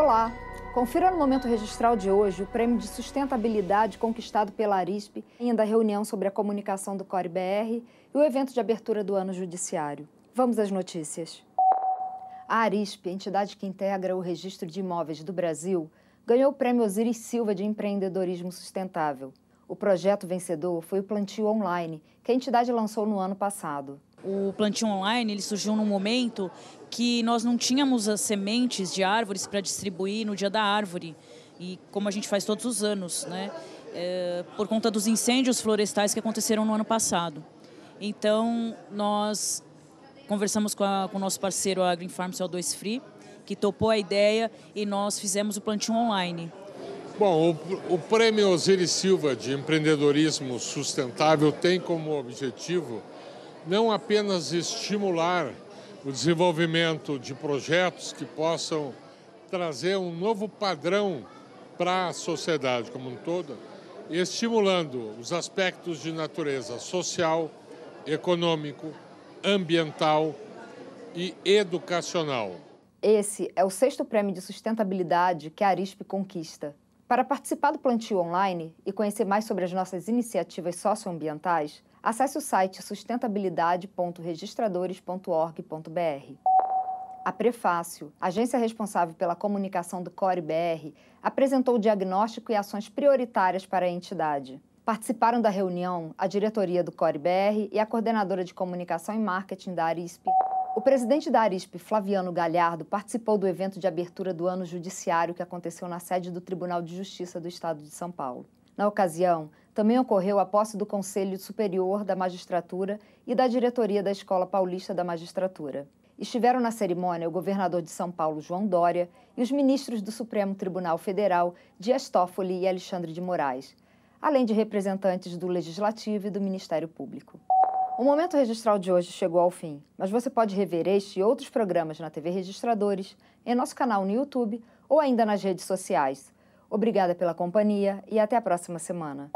Olá! Confira no momento registral de hoje o prêmio de sustentabilidade conquistado pela Arisp em da reunião sobre a comunicação do Core BR e o evento de abertura do ano judiciário. Vamos às notícias. A Arisp, entidade que integra o Registro de Imóveis do Brasil, ganhou o prêmio Osiris Silva de Empreendedorismo Sustentável. O projeto vencedor foi o Plantio Online, que a entidade lançou no ano passado. O plantio online ele surgiu num momento que nós não tínhamos as sementes de árvores para distribuir no dia da árvore e como a gente faz todos os anos, né? É, por conta dos incêndios florestais que aconteceram no ano passado. Então nós conversamos com, a, com o nosso parceiro a Green Farm CO2 Free, que topou a ideia e nós fizemos o plantio online. Bom, o, o Prêmio Osiris Silva de Empreendedorismo Sustentável tem como objetivo não apenas estimular o desenvolvimento de projetos que possam trazer um novo padrão para a sociedade como um todo, estimulando os aspectos de natureza social, econômico, ambiental e educacional. Esse é o sexto prêmio de sustentabilidade que a Arisp conquista. Para participar do plantio online e conhecer mais sobre as nossas iniciativas socioambientais, acesse o site sustentabilidade.registradores.org.br. A Prefácio, agência responsável pela comunicacação do Core BR, apresentou o diagnóstico e ações prioritárias para a entidade. Participaram da reunião a diretoria do Core BR e a coordenadora de comunicação e marketing da Arisp, o presidente da Arisp, Flaviano Galhardo, participou do evento de abertura do ano judiciário que aconteceu na sede do Tribunal de Justiça do Estado de São Paulo. Na ocasião, também ocorreu a posse do Conselho Superior da Magistratura e da diretoria da Escola Paulista da Magistratura. Estiveram na cerimônia o governador de São Paulo, João Dória, e os ministros do Supremo Tribunal Federal, Dias Toffoli e Alexandre de Moraes, além de representantes do Legislativo e do Ministério Público. O Momento Registral de hoje chegou ao fim, mas você pode rever este e outros programas na TV Registradores, em nosso canal no YouTube ou ainda nas redes sociais. Obrigada pela companhia e até a próxima semana.